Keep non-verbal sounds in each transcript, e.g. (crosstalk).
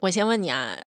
我先问你啊，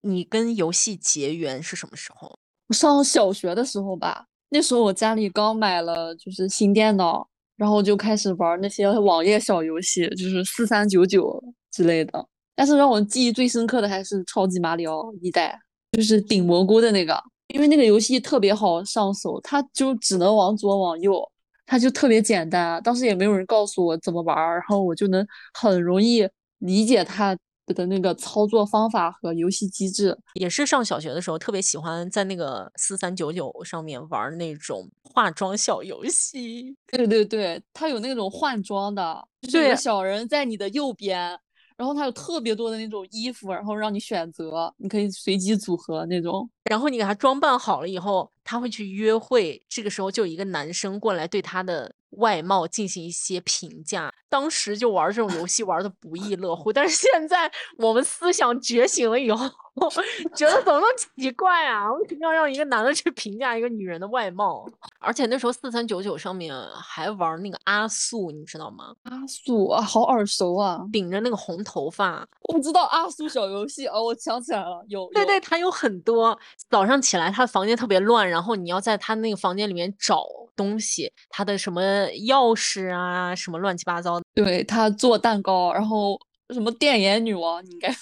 你跟游戏结缘是什么时候？我上小学的时候吧，那时候我家里刚买了就是新电脑，然后就开始玩那些网页小游戏，就是四三九九之类的。但是让我记忆最深刻的还是超级马里奥一代，就是顶蘑菇的那个，因为那个游戏特别好上手，它就只能往左往右，它就特别简单。当时也没有人告诉我怎么玩，然后我就能很容易理解它。的那个操作方法和游戏机制，也是上小学的时候特别喜欢在那个四三九九上面玩那种化妆小游戏。对对对，它有那种换装的，就是小人在你的右边。然后它有特别多的那种衣服，然后让你选择，你可以随机组合那种。然后你给他装扮好了以后，他会去约会。这个时候就有一个男生过来对他的外貌进行一些评价。当时就玩这种游戏玩的不亦乐乎。但是现在我们思想觉醒了以后。(laughs) 觉得怎么那么奇怪啊？为什么要让一个男的去评价一个女人的外貌？而且那时候四三九九上面还玩那个阿素，你知道吗？阿素啊，好耳熟啊，顶着那个红头发。我知道阿素小游戏哦，我想起来了，有。对对，他有很多。早上起来，他的房间特别乱，然然后你要在他那个房间里面找东西，他的什么钥匙啊，什么乱七八糟的。对他做蛋糕，然后什么电眼女王，你应该。(laughs)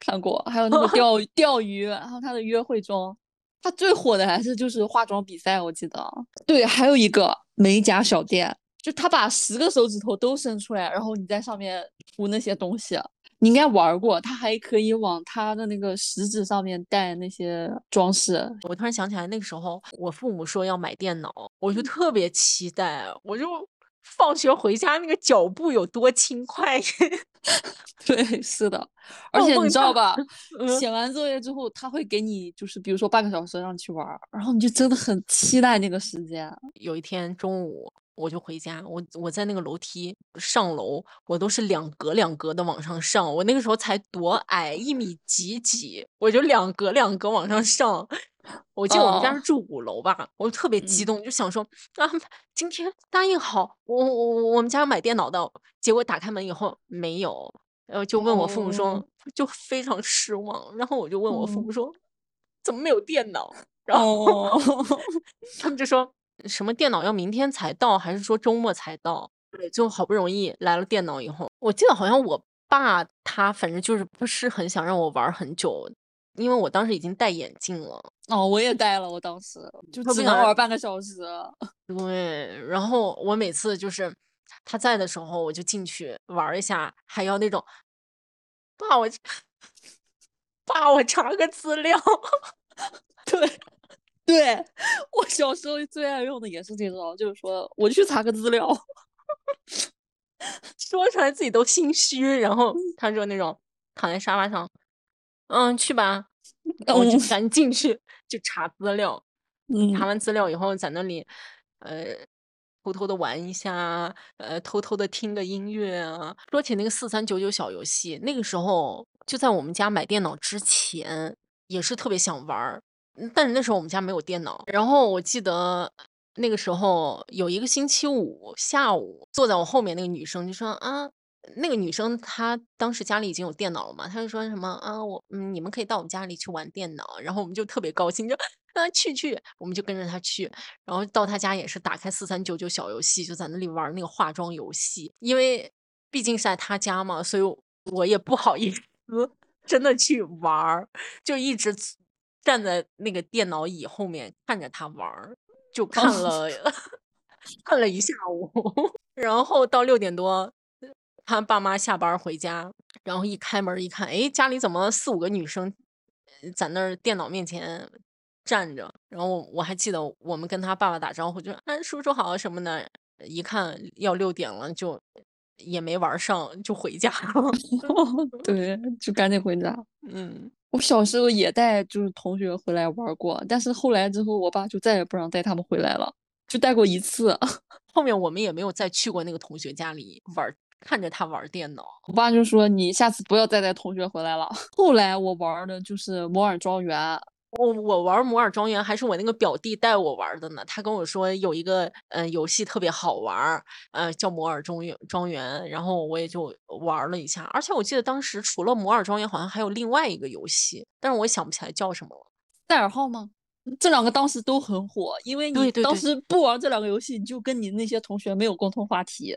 看过，还有那个钓钓鱼，然后他的约会妆，他最火的还是就是化妆比赛，我记得。对，还有一个美甲小店，就他把十个手指头都伸出来，然后你在上面涂那些东西，你应该玩过。他还可以往他的那个食指上面带那些装饰。我突然想起来，那个时候我父母说要买电脑，我就特别期待，我就。放学回家那个脚步有多轻快？(laughs) 对，是的，而且你知道吧？写完作业之后，他会给你，就是比如说半个小时让你去玩，然后你就真的很期待那个时间。有一天中午我就回家，我我在那个楼梯上楼，我都是两格两格的往上上。我那个时候才多矮，一米几几，我就两格两格往上上。我记得我们家是住五楼吧，我就特别激动，就想说啊，今天答应好，我我我们家要买电脑的，结果打开门以后没有，然后就问我父母说，就非常失望。然后我就问我父母说，怎么没有电脑？然后 (laughs) 他们就说什么电脑要明天才到，还是说周末才到？对，就好不容易来了电脑以后，我记得好像我爸他反正就是不是很想让我玩很久。因为我当时已经戴眼镜了哦，我也戴了，我当时就只能玩半个小时。对，然后我每次就是他在的时候，我就进去玩一下，还要那种爸我 (laughs) 爸我查个资料。(laughs) 对，对我小时候最爱用的也是这种，就是说我去查个资料，(laughs) 说出来自己都心虚。然后他说那种躺在沙发上，嗯，去吧。我就赶紧进去就查资料，嗯查完资料以后在那里，呃，偷偷的玩一下，呃，偷偷的听个音乐啊。说起那个四三九九小游戏，那个时候就在我们家买电脑之前，也是特别想玩儿，但是那时候我们家没有电脑。然后我记得那个时候有一个星期五下午，坐在我后面那个女生就说啊。那个女生她当时家里已经有电脑了嘛，她就说什么啊，我嗯，你们可以到我们家里去玩电脑，然后我们就特别高兴，就啊去去，我们就跟着她去，然后到她家也是打开四三九九小游戏，就在那里玩那个化妆游戏，因为毕竟是在她家嘛，所以我也不好意思 (laughs) 真的去玩，就一直站在那个电脑椅后面看着他玩儿，就看了 (laughs) 看了一下午，(laughs) 然后到六点多。他爸妈下班回家，然后一开门一看，哎，家里怎么四五个女生在那儿电脑面前站着？然后我还记得我们跟他爸爸打招呼，就说：“哎，叔叔好什么的。”一看要六点了，就也没玩上，就回家了。(laughs) 对，就赶紧回家。嗯，我小时候也带就是同学回来玩过，但是后来之后，我爸就再也不让带他们回来了，就带过一次。(laughs) 后面我们也没有再去过那个同学家里玩。看着他玩电脑，我爸就说：“你下次不要再带同学回来了。”后来我玩的就是摩尔庄园，我我玩摩尔庄园还是我那个表弟带我玩的呢。他跟我说有一个嗯游戏特别好玩，呃叫摩尔庄园庄园，然后我也就玩了一下。而且我记得当时除了摩尔庄园，好像还有另外一个游戏，但是我想不起来叫什么了。赛尔号吗？这两个当时都很火，因为你当时不玩这两个游戏，你就跟你那些同学没有共同话题。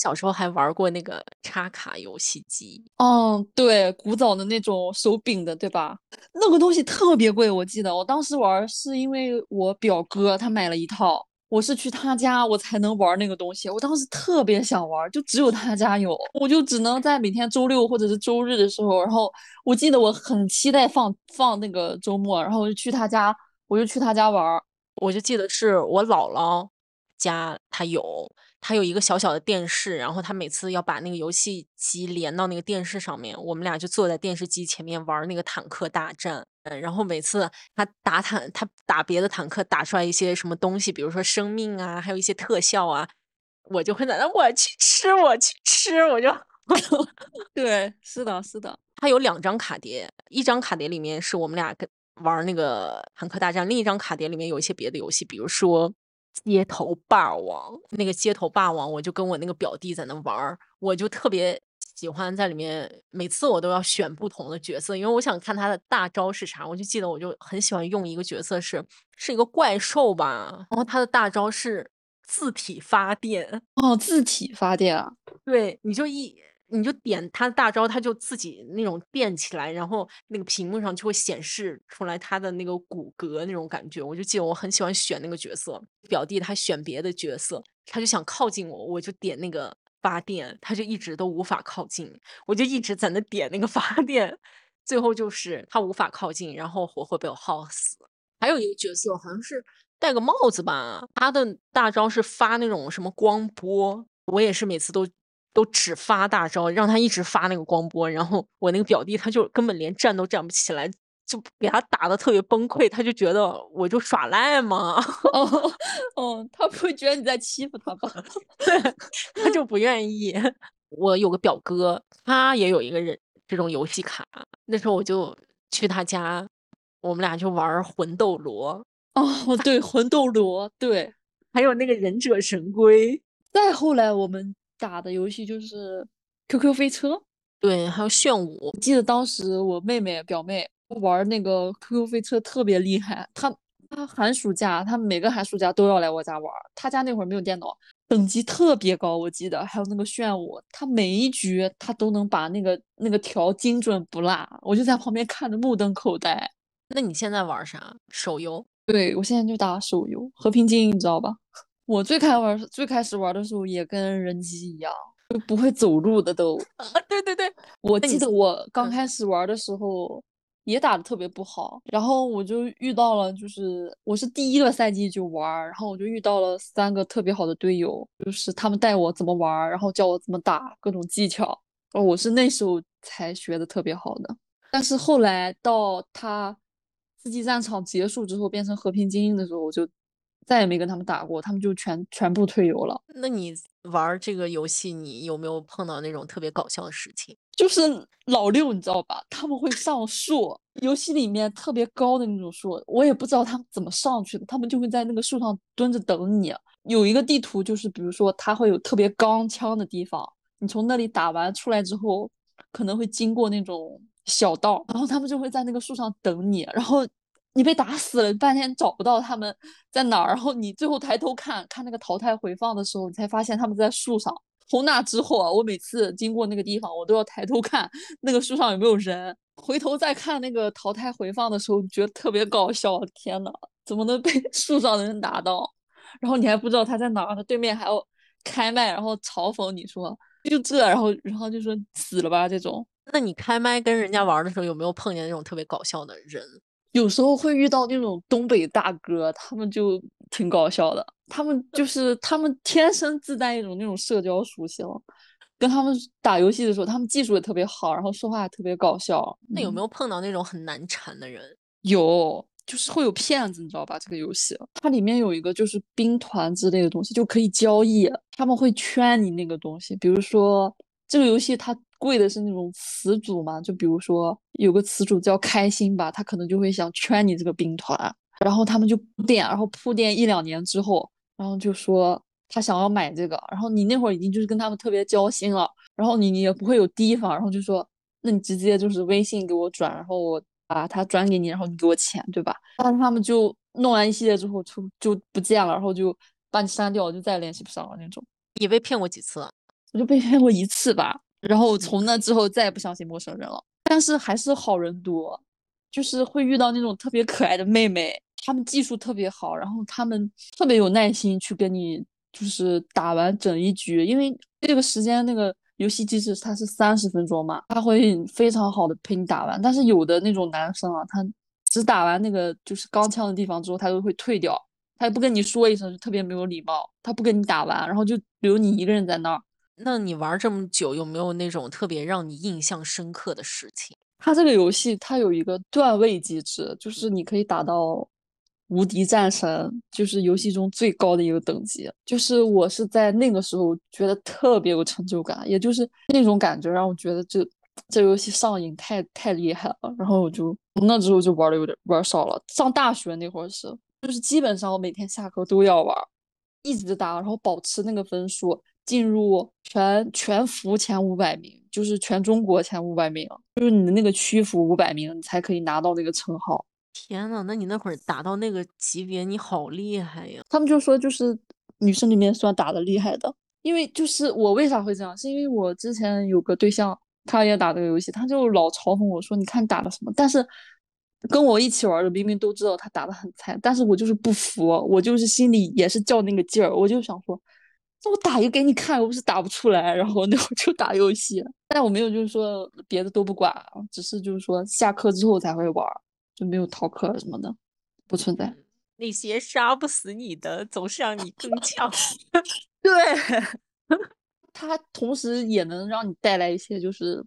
小时候还玩过那个插卡游戏机，嗯，对，古早的那种手柄的，对吧？那个东西特别贵，我记得我当时玩是因为我表哥他买了一套，我是去他家我才能玩那个东西。我当时特别想玩，就只有他家有，我就只能在每天周六或者是周日的时候，然后我记得我很期待放放那个周末，然后我就去他家，我就去他家玩，我就记得是我姥姥家他有。他有一个小小的电视，然后他每次要把那个游戏机连到那个电视上面，我们俩就坐在电视机前面玩那个坦克大战。嗯，然后每次他打坦，他打别的坦克打出来一些什么东西，比如说生命啊，还有一些特效啊，我就会在那我去吃，我去吃，我就 (laughs) 对，是的，是的。他有两张卡碟，一张卡碟里面是我们俩跟玩那个坦克大战，另一张卡碟里面有一些别的游戏，比如说。街头霸王，那个街头霸王，我就跟我那个表弟在那玩儿，我就特别喜欢在里面，每次我都要选不同的角色，因为我想看他的大招是啥。我就记得，我就很喜欢用一个角色是是一个怪兽吧，然后他的大招是字体发电哦，字体发电啊，对，你就一。你就点他的大招，他就自己那种电起来，然后那个屏幕上就会显示出来他的那个骨骼那种感觉。我就记得我很喜欢选那个角色，表弟他选别的角色，他就想靠近我，我就点那个发电，他就一直都无法靠近，我就一直在那点那个发电，最后就是他无法靠近，然后火会被我耗死。还有一个角色好像是戴个帽子吧，他的大招是发那种什么光波，我也是每次都。都只发大招，让他一直发那个光波，然后我那个表弟他就根本连站都站不起来，就给他打的特别崩溃，他就觉得我就耍赖嘛。哦哦，他不会觉得你在欺负他吧？(laughs) 对他就不愿意。我有个表哥，他也有一个人这种游戏卡，那时候我就去他家，我们俩就玩魂斗罗。哦，对，魂斗罗，对，还有那个忍者神龟。再后来我们。打的游戏就是 QQ 飞车，对，还有炫舞。记得当时我妹妹表妹玩那个 QQ 飞车特别厉害，她她寒暑假，她每个寒暑假都要来我家玩。她家那会儿没有电脑，等级特别高，我记得还有那个炫舞，她每一局她都能把那个那个条精准不落，我就在旁边看着目瞪口呆。那你现在玩啥？手游？对我现在就打手游《和平精英》，你知道吧？我最开玩最开始玩的时候也跟人机一样，就不会走路的都。(laughs) 啊，对对对，我记得我刚开始玩的时候也打的特别不好，然后我就遇到了，就是我是第一个赛季就玩，然后我就遇到了三个特别好的队友，就是他们带我怎么玩，然后教我怎么打各种技巧，哦，我是那时候才学的特别好的。但是后来到他刺激战场结束之后变成和平精英的时候，我就。再也没跟他们打过，他们就全全部退游了。那你玩这个游戏，你有没有碰到那种特别搞笑的事情？就是老六，你知道吧？他们会上树，游戏里面特别高的那种树，我也不知道他们怎么上去的。他们就会在那个树上蹲着等你。有一个地图，就是比如说它会有特别钢枪的地方，你从那里打完出来之后，可能会经过那种小道，然后他们就会在那个树上等你，然后。你被打死了，半天找不到他们在哪儿，然后你最后抬头看看那个淘汰回放的时候，你才发现他们在树上。从那之后啊，我每次经过那个地方，我都要抬头看那个树上有没有人。回头再看那个淘汰回放的时候，觉得特别搞笑。天呐，怎么能被 (laughs) 树上的人打到？然后你还不知道他在哪儿，他对面还要开麦，然后嘲讽你说就这，然后然后就说死了吧这种。那你开麦跟人家玩的时候，有没有碰见那种特别搞笑的人？有时候会遇到那种东北大哥，他们就挺搞笑的。他们就 (laughs) 是他们天生自带一种那种社交属性，跟他们打游戏的时候，他们技术也特别好，然后说话也特别搞笑。那有没有碰到那种很难缠的人？有，就是会有骗子，你知道吧？这个游戏它里面有一个就是兵团之类的东西，就可以交易。他们会圈你那个东西，比如说这个游戏它贵的是那种词组嘛，就比如说有个词组叫开心吧，他可能就会想圈你这个兵团，然后他们就铺垫，然后铺垫一两年之后，然后就说他想要买这个，然后你那会儿已经就是跟他们特别交心了，然后你你也不会有提防，然后就说那你直接就是微信给我转，然后我把它转给你，然后你给我钱，对吧？但是他们就弄完一系列之后就就不见了，然后就把你删掉，就再也联系不上了那种。你被骗过几次？我就被骗过一次吧，然后从那之后再也不相信陌生人了。但是还是好人多，就是会遇到那种特别可爱的妹妹，她们技术特别好，然后她们特别有耐心去跟你就是打完整一局，因为这个时间那个游戏机制它是三十分钟嘛，他会非常好的陪你打完。但是有的那种男生啊，他只打完那个就是钢枪的地方之后，他就会退掉，他也不跟你说一声，就特别没有礼貌，他不跟你打完，然后就留你一个人在那儿。那你玩这么久，有没有那种特别让你印象深刻的事情？它这个游戏它有一个段位机制，就是你可以打到无敌战神，就是游戏中最高的一个等级。就是我是在那个时候觉得特别有成就感，也就是那种感觉让我觉得这这游戏上瘾太太厉害了。然后我就那之后就玩的有点玩少了。上大学那会儿是，就是基本上我每天下课都要玩，一直打，然后保持那个分数。进入全全服前五百名，就是全中国前五百名，就是你的那个区服五百名，你才可以拿到那个称号。天呐，那你那会儿打到那个级别，你好厉害呀！他们就说，就是女生里面算打的厉害的，因为就是我为啥会这样，是因为我之前有个对象，他也打这个游戏，他就老嘲讽我说，你看打的什么？但是跟我一起玩的明明都知道他打的很菜，但是我就是不服，我就是心里也是较那个劲儿，我就想说。那我打一个给你看，我不是打不出来，然后那会就打游戏，但我没有就是说别的都不管，只是就是说下课之后才会玩，就没有逃课什么的，不存在。那些杀不死你的，总是让你更强。(laughs) 对，(laughs) 它同时也能让你带来一些就是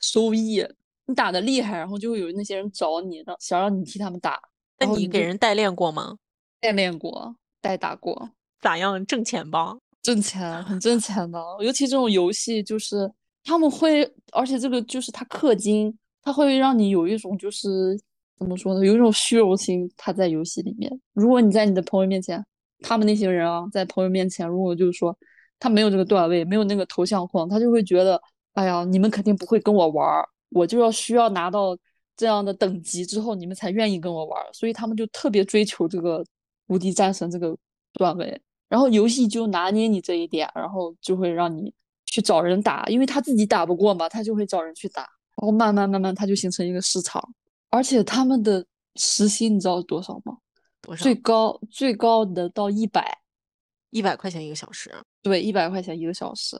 收益。你打的厉害，然后就会有那些人找你，让想让你替他们打。那你给人代练过吗？代练过，代打过。咋样？挣钱吧？挣钱很挣钱的，尤其这种游戏，就是他们会，而且这个就是他氪金，他会让你有一种就是怎么说呢，有一种虚荣心。他在游戏里面，如果你在你的朋友面前，他们那些人啊，在朋友面前，如果就是说他没有这个段位，没有那个头像框，他就会觉得，哎呀，你们肯定不会跟我玩儿，我就要需要拿到这样的等级之后，你们才愿意跟我玩儿，所以他们就特别追求这个无敌战神这个段位。然后游戏就拿捏你这一点，然后就会让你去找人打，因为他自己打不过嘛，他就会找人去打，然后慢慢慢慢他就形成一个市场。而且他们的时薪你知道是多少吗？多少？最高最高能到一百，一百块钱一个小时。对，一百块钱一个小时，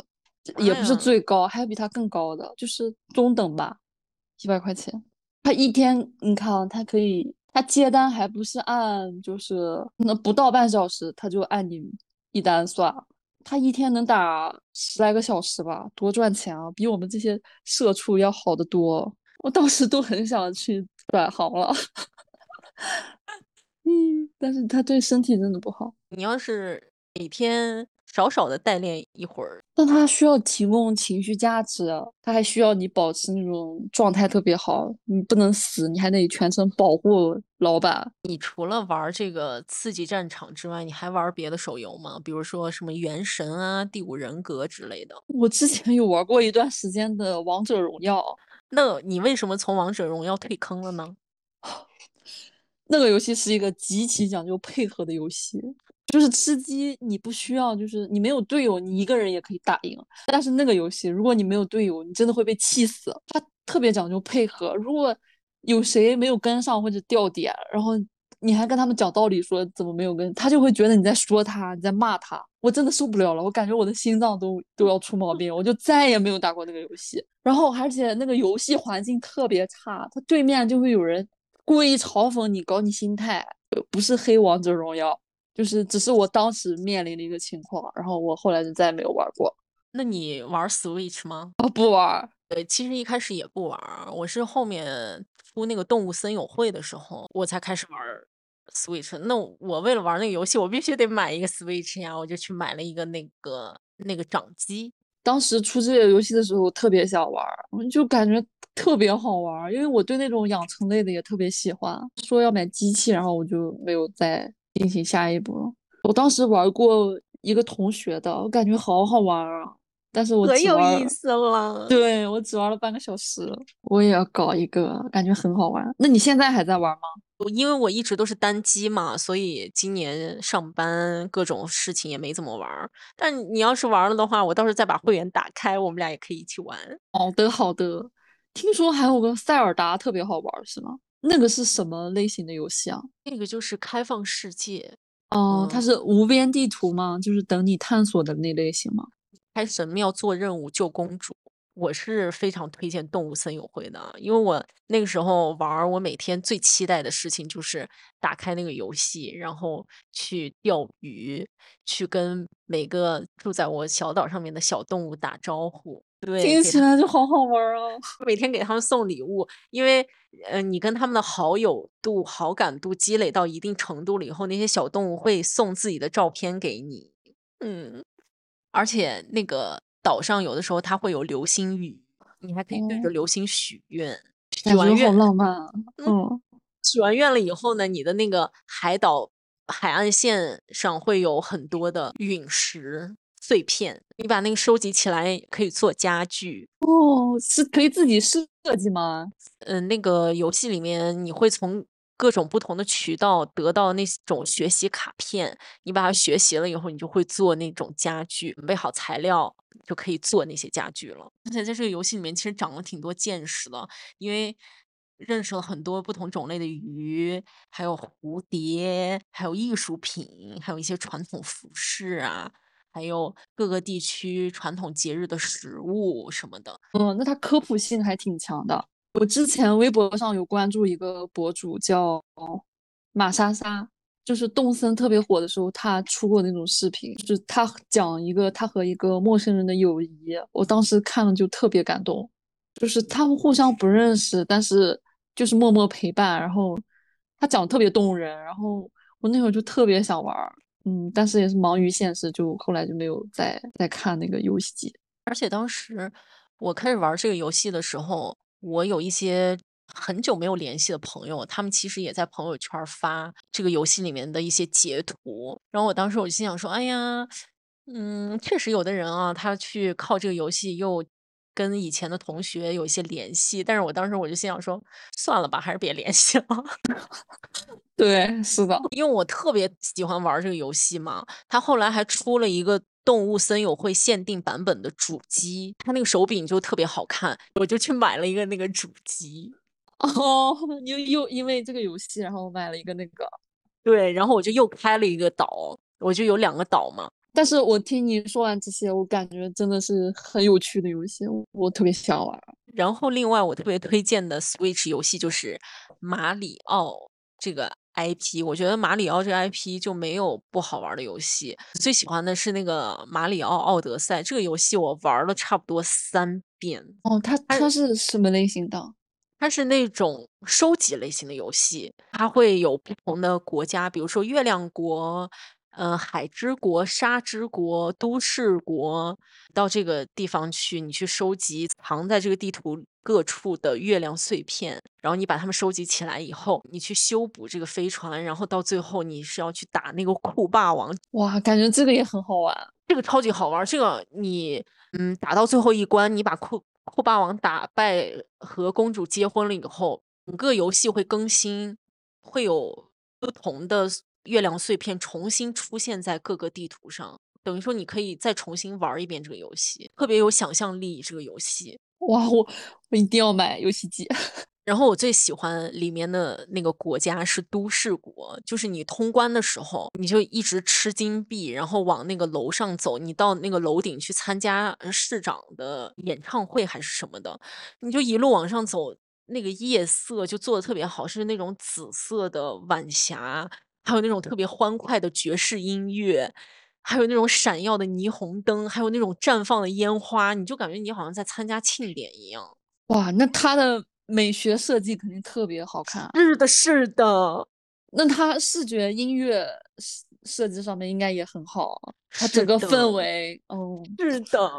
也不是最高，还有比他更高的，就是中等吧，一百块钱。他一天你看啊，他可以。他接单还不是按，就是那不到半小时，他就按你一单算。他一天能打十来个小时吧，多赚钱啊！比我们这些社畜要好得多。我当时都很想去转行了，(laughs) 嗯，但是他对身体真的不好。你要是每天。少少的代练一会儿，但他需要提供情绪价值，他还需要你保持那种状态特别好，你不能死，你还得全程保护老板。你除了玩这个刺激战场之外，你还玩别的手游吗？比如说什么原神啊、第五人格之类的？我之前有玩过一段时间的王者荣耀，那你为什么从王者荣耀退坑了呢？(laughs) 那个游戏是一个极其讲究配合的游戏。就是吃鸡，你不需要，就是你没有队友，你一个人也可以打赢。但是那个游戏，如果你没有队友，你真的会被气死。他特别讲究配合，如果有谁没有跟上或者掉点，然后你还跟他们讲道理说怎么没有跟，他就会觉得你在说他，你在骂他。我真的受不了了，我感觉我的心脏都都要出毛病，我就再也没有打过那个游戏。然后而且那个游戏环境特别差，他对面就会有人故意嘲讽你，搞你心态，不是黑王者荣耀。就是只是我当时面临的一个情况，然后我后来就再也没有玩过。那你玩 Switch 吗？啊，不玩。对，其实一开始也不玩，我是后面出那个动物森友会的时候，我才开始玩 Switch。那我为了玩那个游戏，我必须得买一个 Switch 呀，我就去买了一个那个那个掌机。当时出这个游戏的时候特别想玩，就感觉特别好玩，因为我对那种养成类的也特别喜欢。说要买机器，然后我就没有再进行下一步了。我当时玩过一个同学的，我感觉好好玩啊，但是我可有意思了。对我只玩了半个小时，我也要搞一个，感觉很好玩。那你现在还在玩吗？因为我一直都是单机嘛，所以今年上班各种事情也没怎么玩。但你要是玩了的话，我到时候再把会员打开，我们俩也可以一起玩。好的，好的。听说还有个塞尔达特别好玩，是吗？那个是什么类型的游戏啊？那个就是开放世界。哦，它是无边地图吗？就是等你探索的那类型吗？开神庙做任务救公主。我是非常推荐动物森友会的，因为我那个时候玩，我每天最期待的事情就是打开那个游戏，然后去钓鱼，去跟每个住在我小岛上面的小动物打招呼。对，听起来就好好玩啊！每天给他们送礼物，因为呃，你跟他们的好友度、好感度积累到一定程度了以后，那些小动物会送自己的照片给你。嗯，而且那个。岛上有的时候它会有流星雨，你还可以对着流星许愿，许完愿好浪漫啊！嗯，许完愿了以后呢，你的那个海岛海岸线上会有很多的陨石碎片，你把那个收集起来可以做家具哦，是可以自己设计吗？嗯，那个游戏里面你会从。各种不同的渠道得到那种学习卡片，你把它学习了以后，你就会做那种家具，准备好材料就可以做那些家具了。而且在这个游戏里面，其实长了挺多见识的，因为认识了很多不同种类的鱼，还有蝴蝶，还有艺术品，还有一些传统服饰啊，还有各个地区传统节日的食物什么的。嗯，那它科普性还挺强的。我之前微博上有关注一个博主叫马莎莎，就是动森特别火的时候，他出过那种视频，就是他讲一个他和一个陌生人的友谊，我当时看了就特别感动，就是他们互相不认识，但是就是默默陪伴，然后他讲的特别动人，然后我那会儿就特别想玩，嗯，但是也是忙于现实，就后来就没有再再看那个游戏机，而且当时我开始玩这个游戏的时候。我有一些很久没有联系的朋友，他们其实也在朋友圈发这个游戏里面的一些截图。然后我当时我就心想说：“哎呀，嗯，确实有的人啊，他去靠这个游戏又跟以前的同学有一些联系。”但是我当时我就心想说：“算了吧，还是别联系了。(laughs) ”对，是的，因为我特别喜欢玩这个游戏嘛。他后来还出了一个。动物森友会限定版本的主机，它那个手柄就特别好看，我就去买了一个那个主机。(laughs) 哦，又又因为这个游戏，然后买了一个那个。对，然后我就又开了一个岛，我就有两个岛嘛。但是我听你说完这些，我感觉真的是很有趣的游戏，我特别想玩。然后另外我特别推荐的 Switch 游戏就是马里奥这个。IP，我觉得马里奥这个 IP 就没有不好玩的游戏。最喜欢的是那个马里奥奥德赛这个游戏，我玩了差不多三遍。哦，它它是什么类型的？它是那种收集类型的游戏，它会有不同的国家，比如说月亮国。呃，海之国、沙之国、都市国，到这个地方去，你去收集藏在这个地图各处的月亮碎片，然后你把它们收集起来以后，你去修补这个飞船，然后到最后你是要去打那个酷霸王。哇，感觉这个也很好玩，这个超级好玩。这个你，嗯，打到最后一关，你把酷酷霸王打败和公主结婚了以后，整个游戏会更新，会有不同的。月亮碎片重新出现在各个地图上，等于说你可以再重新玩一遍这个游戏，特别有想象力。这个游戏，(laughs) 哇，我我一定要买游戏机。(laughs) 然后我最喜欢里面的那个国家是都市国，就是你通关的时候，你就一直吃金币，然后往那个楼上走，你到那个楼顶去参加市长的演唱会还是什么的，你就一路往上走，那个夜色就做的特别好，是那种紫色的晚霞。还有那种特别欢快的爵士音乐，还有那种闪耀的霓虹灯，还有那种绽放的烟花，你就感觉你好像在参加庆典一样。哇，那它的美学设计肯定特别好看。是的，是的。那它视觉音乐设计上面应该也很好，它整个氛围，嗯，是的。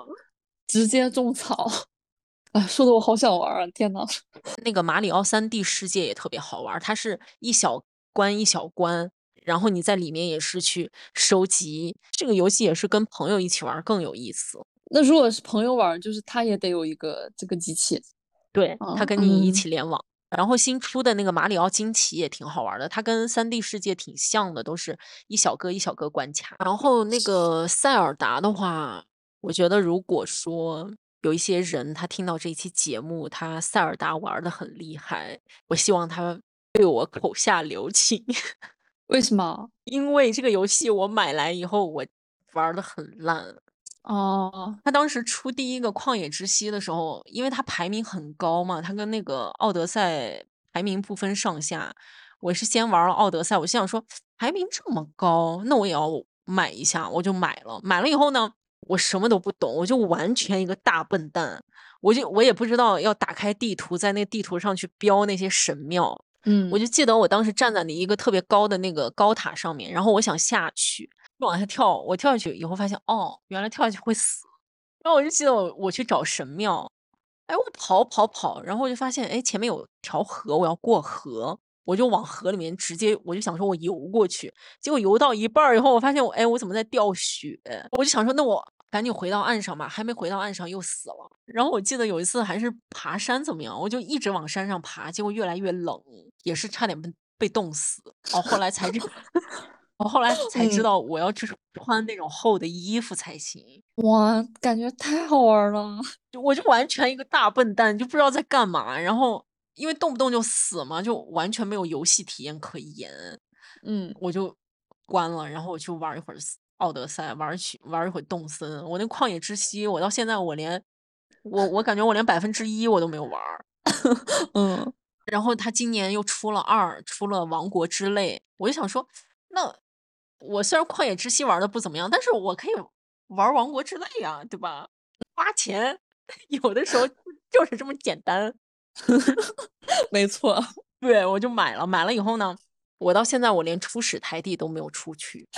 直接种草。哎，说的我好想玩啊！天呐，那个马里奥三 D 世界也特别好玩，它是一小关一小关，然后你在里面也是去收集。这个游戏也是跟朋友一起玩更有意思。那如果是朋友玩，就是他也得有一个这个机器，对他跟你一起联网。然后新出的那个马里奥惊奇也挺好玩的，它跟三 D 世界挺像的，都是一小个一小个关卡。然后那个塞尔达的话，我觉得如果说有一些人他听到这一期节目，他塞尔达玩的很厉害，我希望他对我口下留情。为什么？因为这个游戏我买来以后，我玩的很烂。哦，他当时出第一个旷野之息的时候，因为他排名很高嘛，他跟那个奥德赛排名不分上下。我是先玩了奥德赛，我心想说排名这么高，那我也要买一下，我就买了。买了以后呢，我什么都不懂，我就完全一个大笨蛋，我就我也不知道要打开地图，在那地图上去标那些神庙。嗯，我就记得我当时站在一个特别高的那个高塔上面，然后我想下去。往下跳，我跳下去以后发现，哦，原来跳下去会死。然后我就记得我我去找神庙，哎，我跑跑跑，然后我就发现，哎，前面有条河，我要过河，我就往河里面直接，我就想说我游过去。结果游到一半以后，我发现我，哎，我怎么在掉血？我就想说，那我赶紧回到岸上吧。还没回到岸上又死了。然后我记得有一次还是爬山怎么样，我就一直往山上爬，结果越来越冷，也是差点被被冻死。哦，后来才知。(laughs) 我后来才知道，我要就是穿那种厚的衣服才行。哇，感觉太好玩了！我就完全一个大笨蛋，就不知道在干嘛。然后因为动不动就死嘛，就完全没有游戏体验可言。嗯，我就关了，然后我去玩一会儿奥德赛，玩去玩一会儿动森。我那旷野之息，我到现在我连我我感觉我连百分之一我都没有玩。(laughs) 嗯，然后他今年又出了二，出了王国之泪，我就想说那。我虽然旷野之息玩的不怎么样，但是我可以玩王国之泪呀，对吧？花钱 (laughs) 有的时候就是这么简单，(laughs) 没错。对，我就买了，买了以后呢，我到现在我连初始台地都没有出去，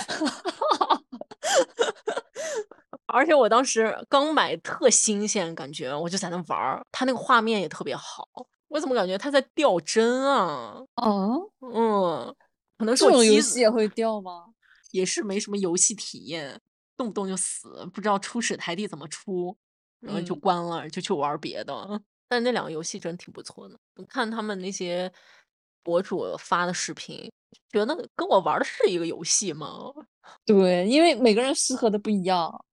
而且我当时刚买特新鲜，感觉我就在那玩儿它那个画面也特别好，我怎么感觉它在掉帧啊？哦，嗯，可能这种游戏也会掉吗？也是没什么游戏体验，动不动就死，不知道初始台地怎么出，然后就关了，就去玩别的。(laughs) 但那两个游戏真挺不错的，我看他们那些博主发的视频，觉得跟我玩的是一个游戏吗？(laughs) 对，因为每个人适合的不一样。